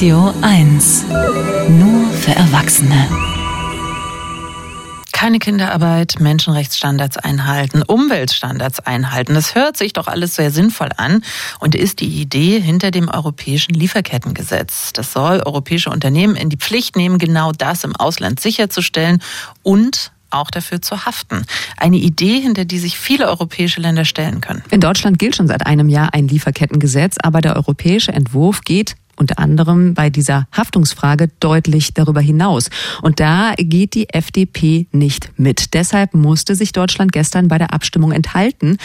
Radio 1. Nur für Erwachsene. Keine Kinderarbeit, Menschenrechtsstandards einhalten, Umweltstandards einhalten. Das hört sich doch alles sehr sinnvoll an und ist die Idee hinter dem europäischen Lieferkettengesetz. Das soll europäische Unternehmen in die Pflicht nehmen, genau das im Ausland sicherzustellen und auch dafür zu haften. Eine Idee, hinter die sich viele europäische Länder stellen können. In Deutschland gilt schon seit einem Jahr ein Lieferkettengesetz, aber der europäische Entwurf geht unter anderem bei dieser Haftungsfrage deutlich darüber hinaus. Und da geht die FDP nicht mit. Deshalb musste sich Deutschland gestern bei der Abstimmung enthalten.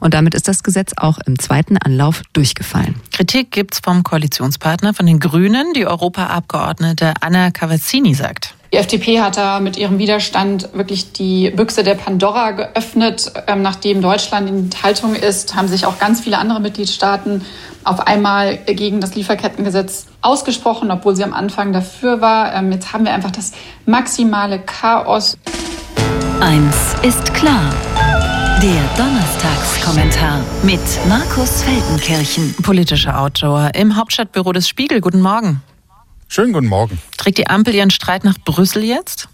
Und damit ist das Gesetz auch im zweiten Anlauf durchgefallen. Kritik gibt's vom Koalitionspartner, von den Grünen. Die Europaabgeordnete Anna Cavazzini sagt. Die FDP hat da mit ihrem Widerstand wirklich die Büchse der Pandora geöffnet. Ähm, nachdem Deutschland in Haltung ist, haben sich auch ganz viele andere Mitgliedstaaten auf einmal gegen das Lieferkettengesetz ausgesprochen, obwohl sie am Anfang dafür war. Ähm, jetzt haben wir einfach das maximale Chaos. Eins ist klar. Der Donnerstagskommentar mit Markus Feldenkirchen. Politischer Autor im Hauptstadtbüro des Spiegel. Guten Morgen. Schönen guten Morgen. Trägt die Ampel ihren Streit nach Brüssel jetzt?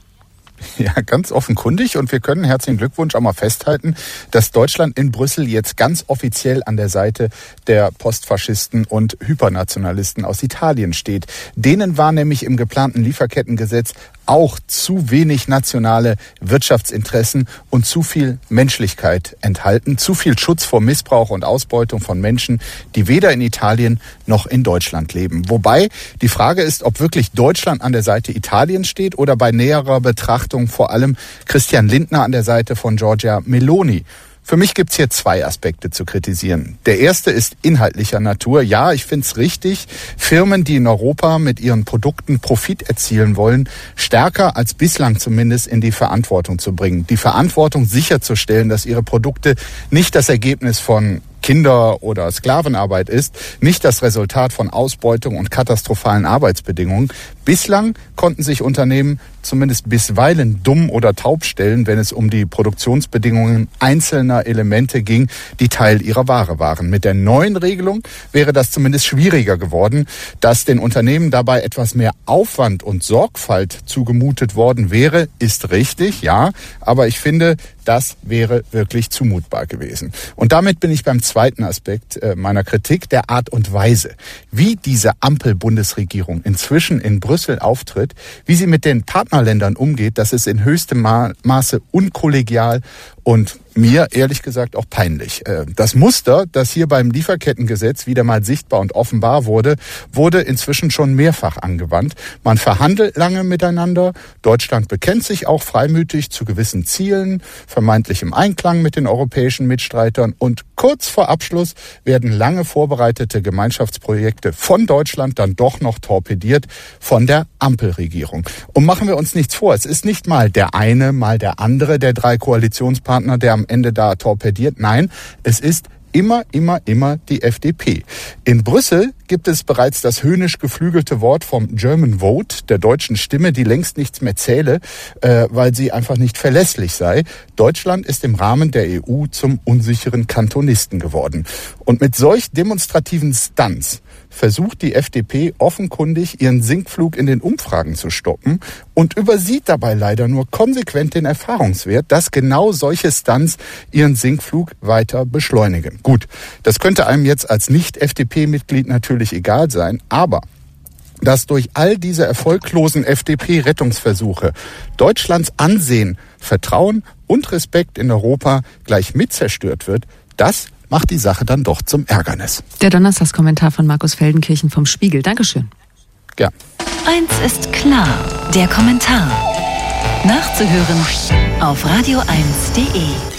Ja, ganz offenkundig. Und wir können herzlichen Glückwunsch auch mal festhalten, dass Deutschland in Brüssel jetzt ganz offiziell an der Seite der Postfaschisten und Hypernationalisten aus Italien steht. Denen war nämlich im geplanten Lieferkettengesetz auch zu wenig nationale Wirtschaftsinteressen und zu viel Menschlichkeit enthalten, zu viel Schutz vor Missbrauch und Ausbeutung von Menschen, die weder in Italien noch in Deutschland leben. Wobei die Frage ist, ob wirklich Deutschland an der Seite Italiens steht oder bei näherer Betrachtung vor allem Christian Lindner an der Seite von Giorgia Meloni. Für mich gibt's hier zwei Aspekte zu kritisieren. Der erste ist inhaltlicher Natur. Ja, ich finde es richtig, Firmen, die in Europa mit ihren Produkten Profit erzielen wollen, stärker als bislang zumindest in die Verantwortung zu bringen. Die Verantwortung sicherzustellen, dass ihre Produkte nicht das Ergebnis von Kinder- oder Sklavenarbeit ist, nicht das Resultat von Ausbeutung und katastrophalen Arbeitsbedingungen. Bislang konnten sich Unternehmen zumindest bisweilen dumm oder taub stellen, wenn es um die Produktionsbedingungen einzelner Elemente ging, die Teil ihrer Ware waren. Mit der neuen Regelung wäre das zumindest schwieriger geworden, dass den Unternehmen dabei etwas mehr Aufwand und Sorgfalt zugemutet worden wäre, ist richtig, ja, aber ich finde, das wäre wirklich zumutbar gewesen. Und damit bin ich beim zweiten Aspekt äh, meiner Kritik, der Art und Weise, wie diese Ampel-Bundesregierung inzwischen in Brüssel auftritt, wie sie mit den Partnerländern umgeht, das ist in höchstem Maße unkollegial und mir ehrlich gesagt auch peinlich. Äh, das Muster, das hier beim Lieferkettengesetz wieder mal sichtbar und offenbar wurde, wurde inzwischen schon mehrfach angewandt. Man verhandelt lange miteinander. Deutschland bekennt sich auch freimütig zu gewissen Zielen, vermeintlich im Einklang mit den europäischen Mitstreitern. Und kurz vor Abschluss werden lange vorbereitete Gemeinschaftsprojekte von Deutschland dann doch noch torpediert von der Ampelregierung. Und machen wir uns nichts vor, es ist nicht mal der eine, mal der andere der drei Koalitionspartner, der am Ende da torpediert. Nein, es ist immer, immer, immer die FDP. In Brüssel gibt es bereits das höhnisch geflügelte Wort vom German Vote, der deutschen Stimme, die längst nichts mehr zähle, äh, weil sie einfach nicht verlässlich sei. Deutschland ist im Rahmen der EU zum unsicheren Kantonisten geworden. Und mit solch demonstrativen Stunts versucht die FDP offenkundig, ihren Sinkflug in den Umfragen zu stoppen und übersieht dabei leider nur konsequent den Erfahrungswert, dass genau solche Stunts ihren Sinkflug weiter beschleunigen. Gut, das könnte einem jetzt als Nicht-FDP-Mitglied natürlich egal sein, aber dass durch all diese erfolglosen FDP-Rettungsversuche Deutschlands Ansehen, Vertrauen und Respekt in Europa gleich mit zerstört wird, das macht die Sache dann doch zum Ärgernis. Der Donnerstagskommentar von Markus Feldenkirchen vom Spiegel. Dankeschön. Ja. Eins ist klar, der Kommentar. Nachzuhören auf radio1.de.